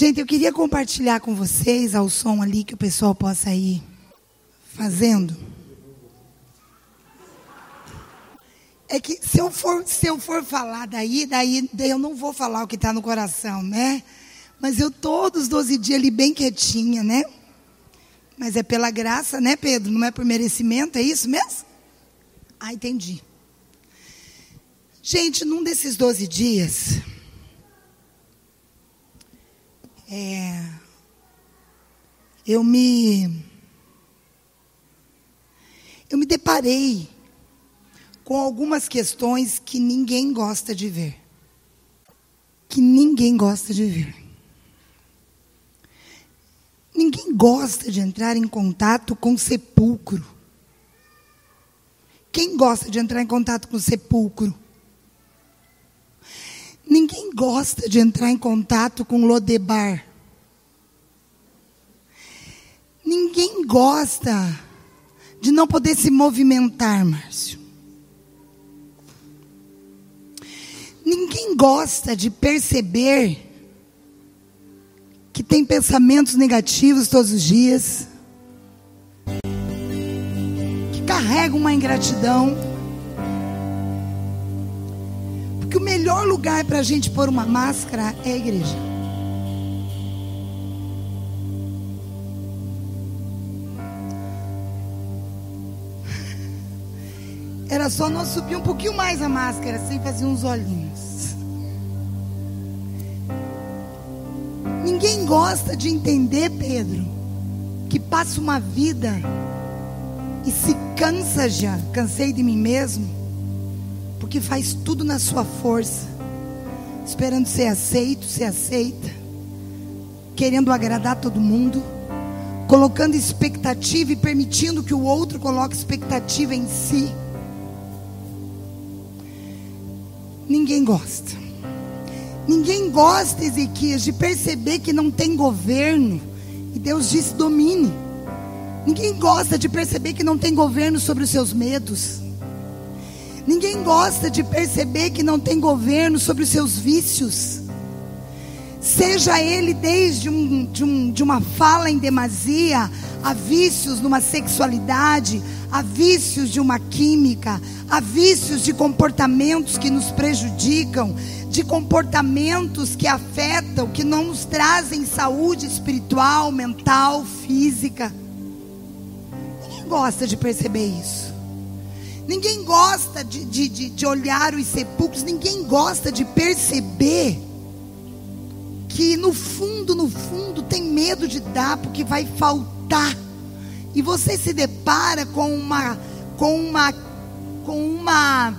Gente, eu queria compartilhar com vocês ao som ali que o pessoal possa ir fazendo. É que se eu for, se eu for falar daí, daí, daí eu não vou falar o que está no coração, né? Mas eu todos os 12 dias ali bem quietinha, né? Mas é pela graça, né, Pedro? Não é por merecimento, é isso mesmo? Ah, entendi. Gente, num desses 12 dias, é, eu me eu me deparei com algumas questões que ninguém gosta de ver. Que ninguém gosta de ver. Ninguém gosta de entrar em contato com sepulcro. Quem gosta de entrar em contato com sepulcro? Ninguém gosta de entrar em contato com Lodebar. Ninguém gosta de não poder se movimentar, Márcio. Ninguém gosta de perceber que tem pensamentos negativos todos os dias, que carrega uma ingratidão. que o melhor lugar para a gente pôr uma máscara é a igreja. Era só nós subir um pouquinho mais a máscara, sem fazer uns olhinhos. Ninguém gosta de entender, Pedro, que passa uma vida e se cansa já. Cansei de mim mesmo porque faz tudo na sua força, esperando ser aceito, ser aceita, querendo agradar todo mundo, colocando expectativa e permitindo que o outro coloque expectativa em si. Ninguém gosta. Ninguém gosta, Ezequias, de perceber que não tem governo. E Deus disse: domine. Ninguém gosta de perceber que não tem governo sobre os seus medos. Ninguém gosta de perceber que não tem governo sobre os seus vícios. Seja ele desde um, de, um, de uma fala em demasia, a vícios numa sexualidade, a vícios de uma química, a vícios de comportamentos que nos prejudicam, de comportamentos que afetam, que não nos trazem saúde espiritual, mental, física. Ninguém gosta de perceber isso. Ninguém gosta de, de, de, de olhar os sepulcros, ninguém gosta de perceber que no fundo, no fundo, tem medo de dar porque vai faltar. E você se depara com uma com uma com uma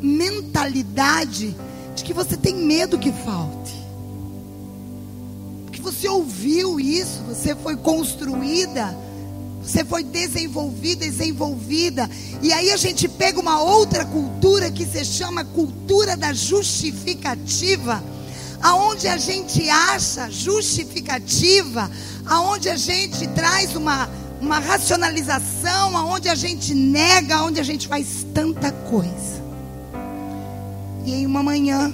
mentalidade de que você tem medo que falte. Porque você ouviu isso, você foi construída você foi desenvolvida, desenvolvida. E aí a gente pega uma outra cultura que se chama cultura da justificativa, aonde a gente acha justificativa, aonde a gente traz uma uma racionalização, aonde a gente nega, aonde a gente faz tanta coisa. E em uma manhã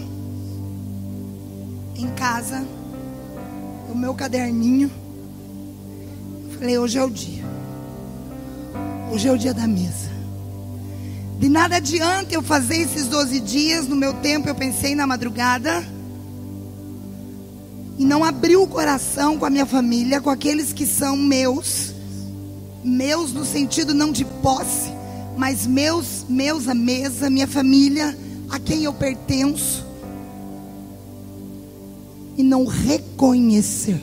em casa, o meu caderninho, falei, hoje é o dia. Hoje é o dia da mesa. De nada adianta eu fazer esses 12 dias. No meu tempo eu pensei na madrugada. E não abri o coração com a minha família, com aqueles que são meus. Meus no sentido não de posse, mas meus, meus à mesa, minha família, a quem eu pertenço. E não reconhecer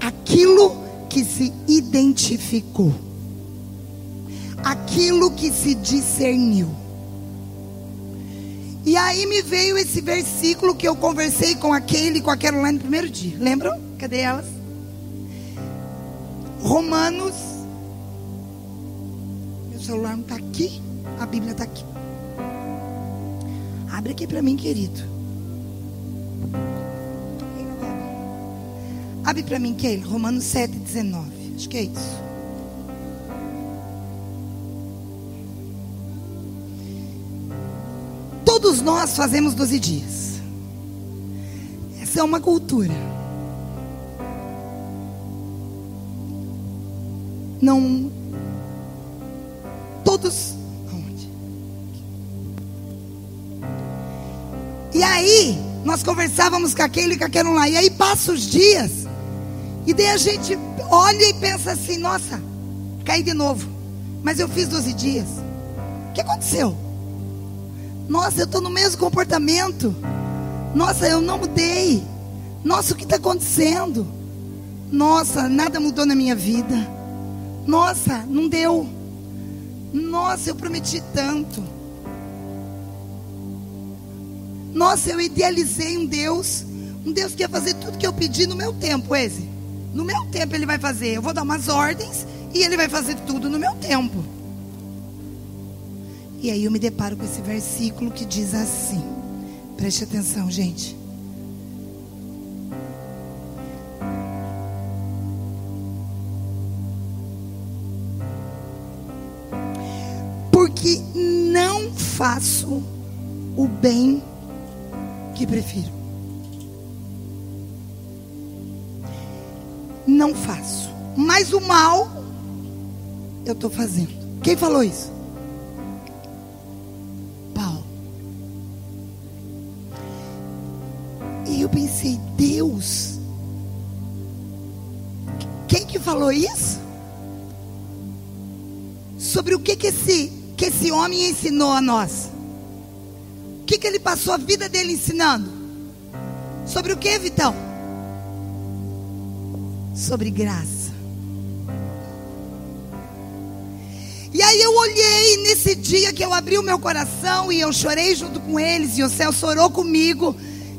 aquilo que se identificou aquilo que se discerniu. E aí me veio esse versículo que eu conversei com aquele e com aquela lá no primeiro dia. Lembram? Cadê elas? Romanos. Meu celular não está aqui. A Bíblia está aqui. Abre aqui para mim, querido. Abre para mim, Keila. Romanos 7, 19. Acho que é isso. Todos nós fazemos 12 dias. Essa é uma cultura. Não. Todos. E aí, nós conversávamos com aquele e com aquele lá. E aí passa os dias. E daí a gente olha e pensa assim: nossa, caí de novo. Mas eu fiz 12 dias. O que aconteceu? Nossa, eu estou no mesmo comportamento. Nossa, eu não mudei. Nossa, o que está acontecendo? Nossa, nada mudou na minha vida. Nossa, não deu. Nossa, eu prometi tanto. Nossa, eu idealizei um Deus. Um Deus que ia fazer tudo que eu pedi no meu tempo, esse. No meu tempo ele vai fazer. Eu vou dar umas ordens e ele vai fazer tudo no meu tempo. E aí eu me deparo com esse versículo que diz assim. Preste atenção, gente. Porque não faço o bem que prefiro. Não faço. Mas o mal eu estou fazendo. Quem falou isso? Eu pensei, Deus, quem que falou isso? Sobre o que que esse, que esse homem ensinou a nós? O que que ele passou a vida dele ensinando? Sobre o que, Vitão? Sobre graça. E aí eu olhei nesse dia que eu abri o meu coração e eu chorei junto com eles e o céu chorou comigo.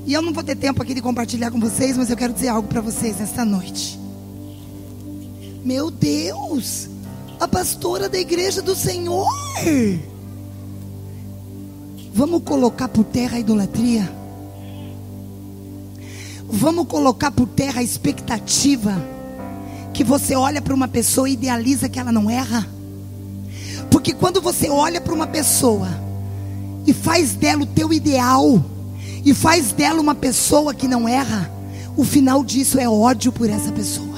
E eu não vou ter tempo aqui de compartilhar com vocês, mas eu quero dizer algo para vocês nesta noite. Meu Deus, a pastora da igreja do Senhor. Vamos colocar por terra a idolatria? Vamos colocar por terra a expectativa que você olha para uma pessoa e idealiza que ela não erra? Porque quando você olha para uma pessoa e faz dela o teu ideal, e faz dela uma pessoa que não erra, o final disso é ódio por essa pessoa.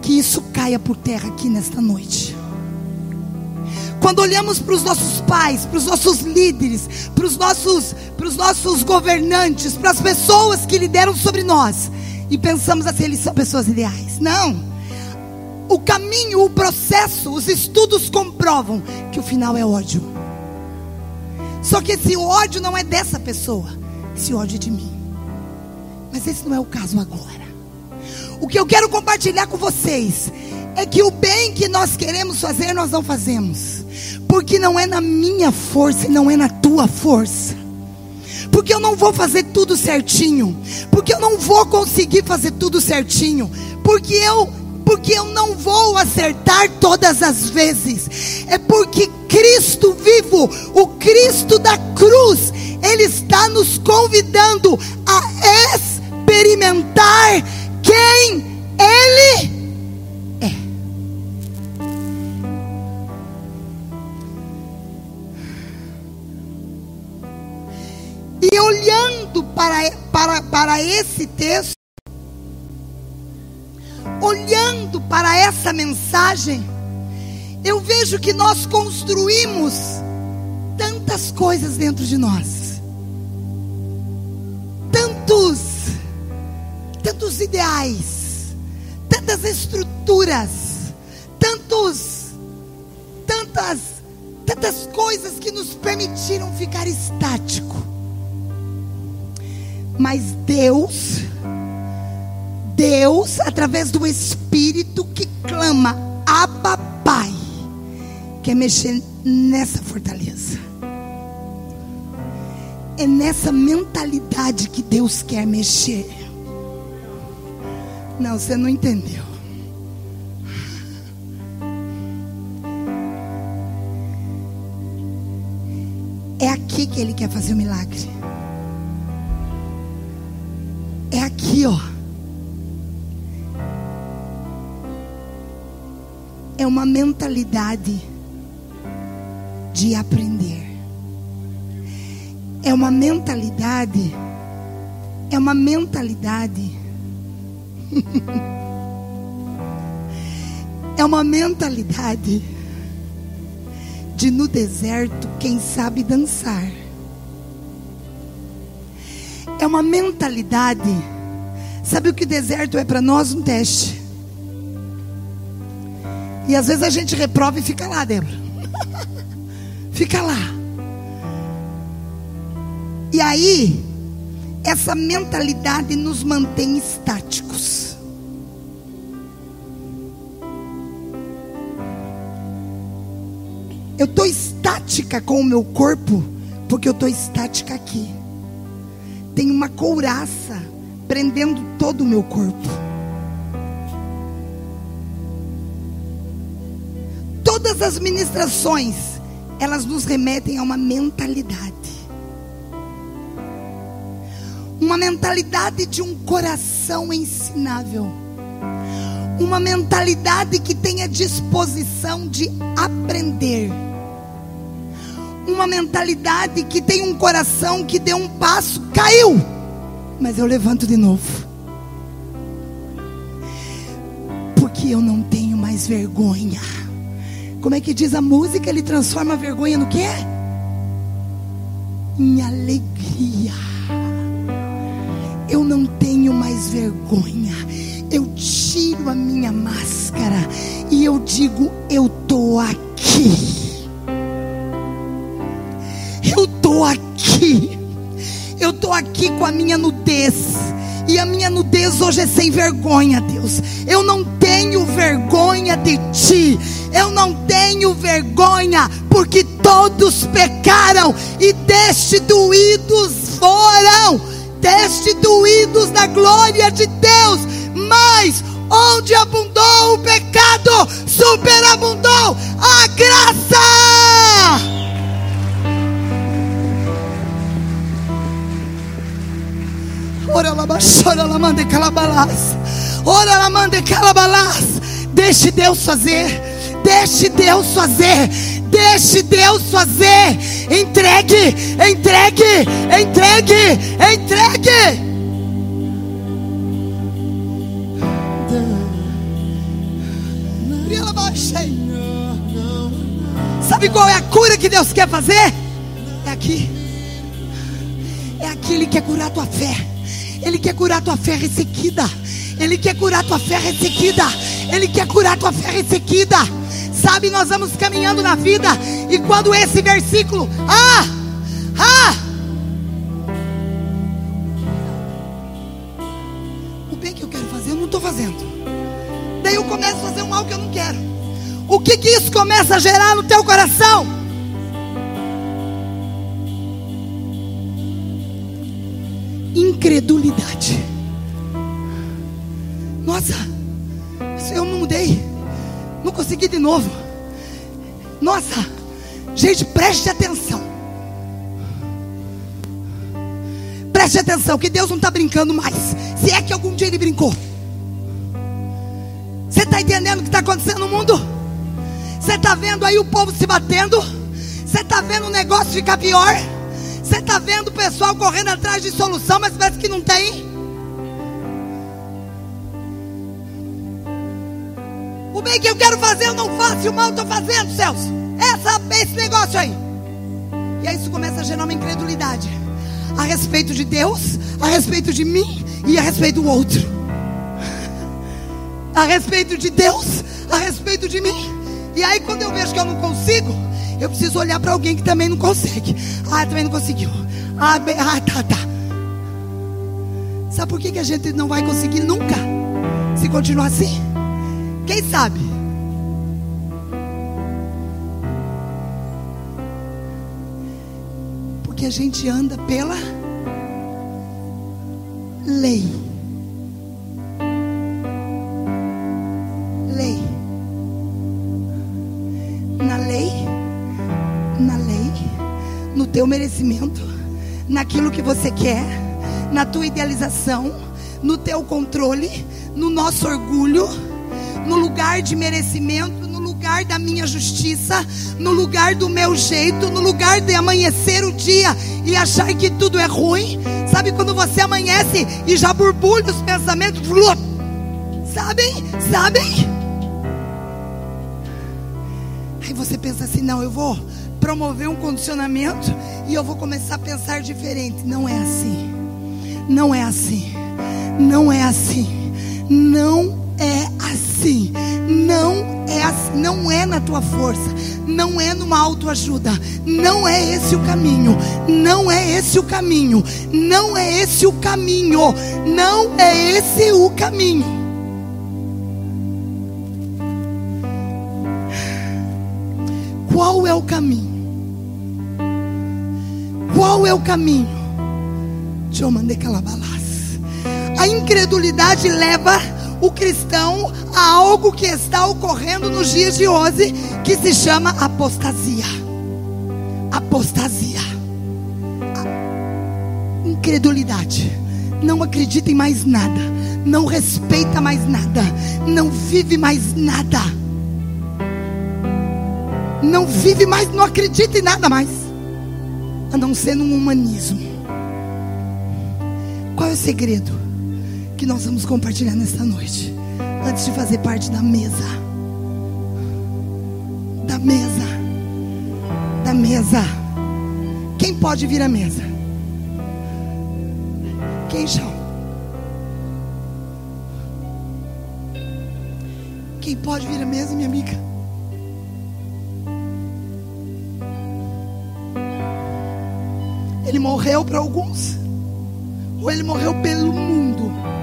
Que isso caia por terra aqui nesta noite. Quando olhamos para os nossos pais, para os nossos líderes, para os nossos, para os nossos governantes, para as pessoas que lideram sobre nós, e pensamos assim, eles são pessoas ideais. Não. O caminho, o processo, os estudos comprovam que o final é ódio. Só que esse ódio não é dessa pessoa, esse ódio é de mim. Mas esse não é o caso agora. O que eu quero compartilhar com vocês é que o bem que nós queremos fazer, nós não fazemos. Porque não é na minha força e não é na tua força. Porque eu não vou fazer tudo certinho. Porque eu não vou conseguir fazer tudo certinho. Porque eu porque eu não vou acertar todas as vezes. É porque Cristo vivo, o Cristo da cruz, Ele está nos convidando a experimentar quem Ele é. E olhando para, para, para esse texto, olhando para essa mensagem, eu vejo que nós construímos tantas coisas dentro de nós, tantos, tantos ideais, tantas estruturas, tantos, tantas, tantas coisas que nos permitiram ficar estático. Mas Deus, Deus, através do Espírito que clama, Abba Pai, quer mexer nessa fortaleza. É nessa mentalidade que Deus quer mexer. Não, você não entendeu. É aqui que Ele quer fazer o milagre. É aqui, ó. É uma mentalidade de aprender. É uma mentalidade, é uma mentalidade. É uma mentalidade de no deserto quem sabe dançar. É uma mentalidade. Sabe o que o deserto é para nós? Um teste. E às vezes a gente reprova e fica lá, Débora. fica lá. E aí, essa mentalidade nos mantém estáticos. Eu estou estática com o meu corpo, porque eu estou estática aqui. Tem uma couraça prendendo todo o meu corpo. Todas as ministrações, elas nos remetem a uma mentalidade. Uma mentalidade de um coração ensinável. Uma mentalidade que tenha disposição de aprender. Uma mentalidade que tem um coração que deu um passo, caiu, mas eu levanto de novo. Porque eu não tenho mais vergonha. Como é que diz a música? Ele transforma a vergonha no quê? Em alegria. Eu não tenho mais vergonha. Eu tiro a minha máscara e eu digo: Eu estou aqui. Eu estou aqui. Eu estou aqui com a minha nudez. E a minha nudez hoje é sem vergonha, Deus. Eu não tenho vergonha de ti. Eu não tenho vergonha, porque todos pecaram e destituídos foram. Destituídos da glória de Deus. Mas onde abundou o pecado, superabundou a graça. Ora lá, chora lá, manda calabalás. Ora lá, manda calabalás. Deixe Deus fazer. Deixe Deus fazer. Deixe Deus fazer. Entregue, entregue, entregue, entregue. Sabe qual é a cura que Deus quer fazer? É aqui. É aqui, Ele quer curar tua fé. Ele quer curar tua fé ressequida. Ele quer curar tua fé ressequida. Ele quer curar tua fé ressequida. Sabe, nós vamos caminhando na vida. E quando esse versículo, ah, ah, o bem que eu quero fazer, eu não estou fazendo. Daí eu começo a fazer o mal que eu não quero. O que que isso começa a gerar no teu coração? incredulidade. Nossa, eu não não consegui de novo. Nossa, gente, preste atenção. Preste atenção, que Deus não está brincando mais. Se é que algum dia Ele brincou. Você está entendendo o que está acontecendo no mundo? Você está vendo aí o povo se batendo? Você está vendo o negócio ficar pior? Você está vendo o pessoal correndo atrás de solução, mas parece que não tem. O bem que eu quero fazer, eu não faço, e o mal estou fazendo, Celso. Essa, esse negócio aí. E aí isso começa a gerar uma incredulidade a respeito de Deus, a respeito de mim e a respeito do outro. A respeito de Deus, a respeito de mim. E aí quando eu vejo que eu não consigo, eu preciso olhar para alguém que também não consegue. Ah, também não conseguiu. Ah, ah tá, tá. Sabe por que, que a gente não vai conseguir nunca? Se continuar assim? Quem sabe? Porque a gente anda pela lei. Lei. Na lei, na lei, no teu merecimento, naquilo que você quer, na tua idealização, no teu controle, no nosso orgulho, no lugar de merecimento, no lugar da minha justiça, no lugar do meu jeito, no lugar de amanhecer o dia e achar que tudo é ruim. Sabe quando você amanhece e já borbulha os pensamentos? Sabem? Sabem? Aí você pensa assim: não, eu vou promover um condicionamento e eu vou começar a pensar diferente. Não é assim. Não é assim. Não é assim. Não é assim. Não é assim. Não é na tua força. Não é numa autoajuda. Não é esse o caminho. Não é esse o caminho. Não é esse o caminho. Não é esse o caminho. Qual é o caminho? Qual é o caminho? Eu mandar calabalas. A incredulidade leva o cristão a algo que está ocorrendo nos dias de hoje, que se chama apostasia. Apostasia. Incredulidade. Não acredita em mais nada. Não respeita mais nada. Não vive mais nada não vive mais, não acredita em nada mais, a não ser num humanismo. Qual é o segredo que nós vamos compartilhar nesta noite, antes de fazer parte da mesa? Da mesa, da mesa. Quem pode vir à mesa? Quem chama? Quem pode vir à mesa, minha amiga? Ele morreu para alguns, ou ele morreu pelo mundo.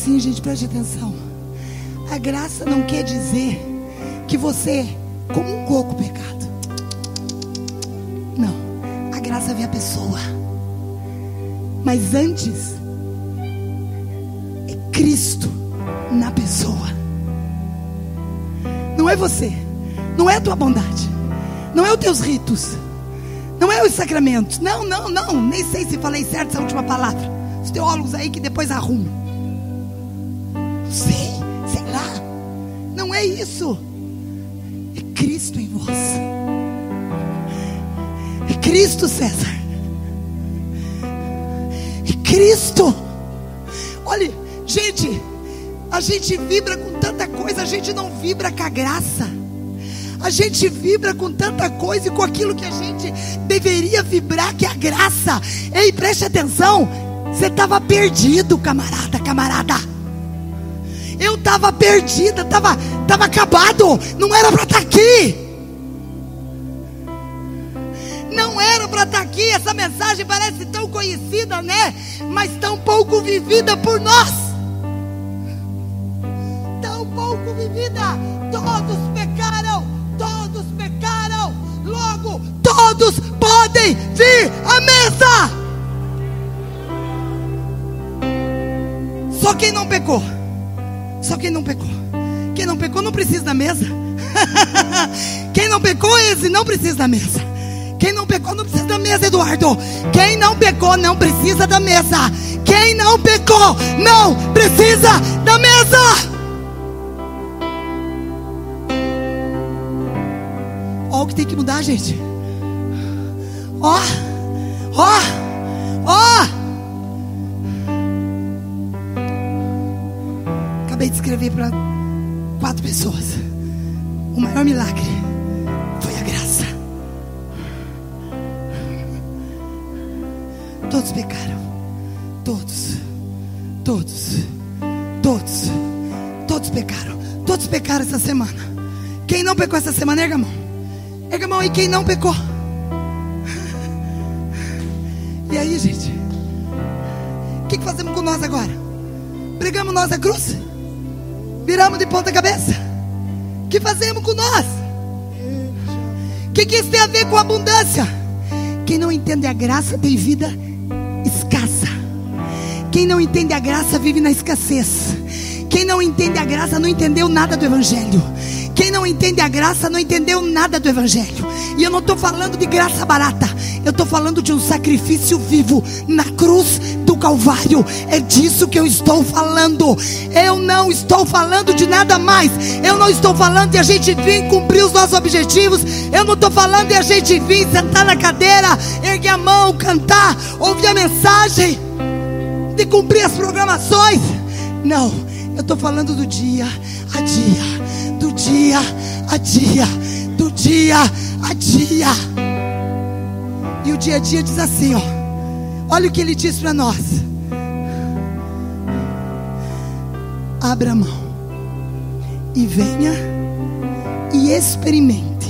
Assim, gente, preste atenção. A graça não quer dizer que você, como um coco, pecado. Não. A graça vê a pessoa. Mas antes, é Cristo na pessoa. Não é você. Não é a tua bondade. Não é os teus ritos. Não é os sacramentos. Não, não, não. Nem sei se falei certo essa última palavra. Os teólogos aí que depois arrumam. Sei, sei lá. Não é isso. É Cristo em vós. É Cristo, César. É Cristo. Olha, gente, a gente vibra com tanta coisa, a gente não vibra com a graça. A gente vibra com tanta coisa e com aquilo que a gente deveria vibrar, que é a graça. Ei, preste atenção. Você estava perdido, camarada, camarada. Eu estava perdida, estava tava acabado. Não era para estar tá aqui. Não era para estar tá aqui. Essa mensagem parece tão conhecida, né? Mas tão pouco vivida por nós. Tão pouco vivida. Todos pecaram. Todos pecaram. Logo, todos podem vir à mesa. Só quem não pecou. Só quem não pecou. Quem não pecou não precisa da mesa. quem não pecou, esse não precisa da mesa. Quem não pecou não precisa da mesa, Eduardo. Quem não pecou não precisa da mesa. Quem não pecou não precisa da mesa. Olha o que tem que mudar, gente. Ó, ó, ó. Acabei de escrever para quatro pessoas. O maior milagre foi a graça. Todos pecaram. Todos. Todos. Todos. Todos pecaram. Todos pecaram essa semana. Quem não pecou essa semana, erga a mão. Erga a mão aí, quem não pecou. E aí, gente? O que, que fazemos com nós agora? Pregamos nós a cruz? Viramos de ponta cabeça. O que fazemos com nós? O que, que isso tem a ver com abundância? Quem não entende a graça tem vida escassa. Quem não entende a graça vive na escassez. Quem não entende a graça não entendeu nada do Evangelho. Quem não entende a graça não entendeu nada do Evangelho. E eu não estou falando de graça barata. Eu estou falando de um sacrifício vivo na cruz Calvário. É disso que eu estou falando. Eu não estou falando de nada mais. Eu não estou falando de a gente vir cumprir os nossos objetivos. Eu não estou falando de a gente vir sentar na cadeira, erguer a mão, cantar, ouvir a mensagem, de cumprir as programações. Não, eu estou falando do dia a dia, do dia a dia, do dia a dia. E o dia a dia diz assim, ó. Olha o que ele diz para nós. Abra a mão e venha e experimente,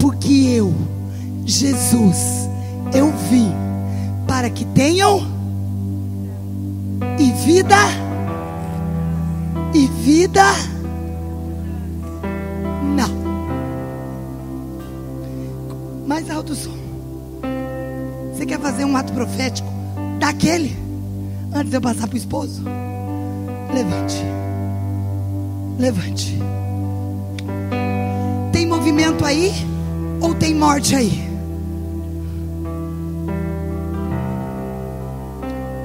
porque eu, Jesus, eu vim para que tenham e vida e vida não. Mais alto som. Você quer fazer um ato profético daquele antes de eu passar para o esposo? Levante. Levante. Tem movimento aí ou tem morte aí?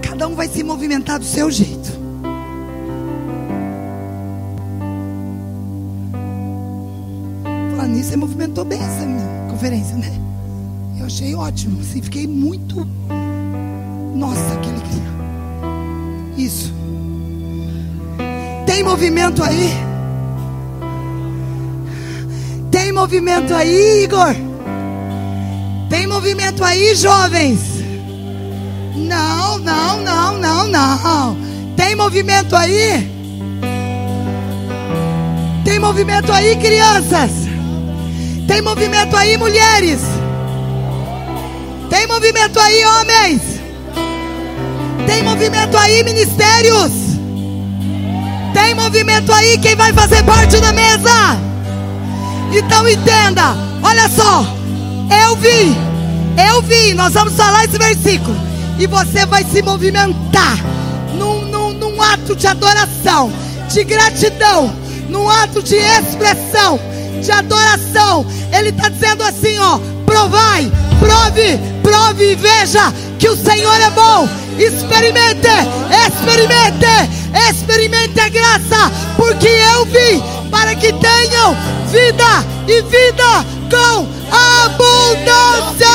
Cada um vai se movimentar do seu jeito. Falando nisso, você movimentou bem essa conferência, né? Eu achei ótimo. Assim, fiquei muito. Nossa, que alegria. Isso. Tem movimento aí? Tem movimento aí, Igor? Tem movimento aí, jovens? Não, não, não, não, não. Tem movimento aí? Tem movimento aí, crianças? Tem movimento aí, mulheres? Tem movimento aí, homens? Tem movimento aí, ministérios? Tem movimento aí, quem vai fazer parte da mesa? Então entenda, olha só, eu vi, eu vi, nós vamos falar esse versículo, e você vai se movimentar num, num, num ato de adoração, de gratidão, num ato de expressão, de adoração. Ele está dizendo assim: ó, provai, prove, prove e veja que o Senhor é bom. Experimente, experimente, experimente a graça, porque eu vim para que tenham vida e vida com abundância.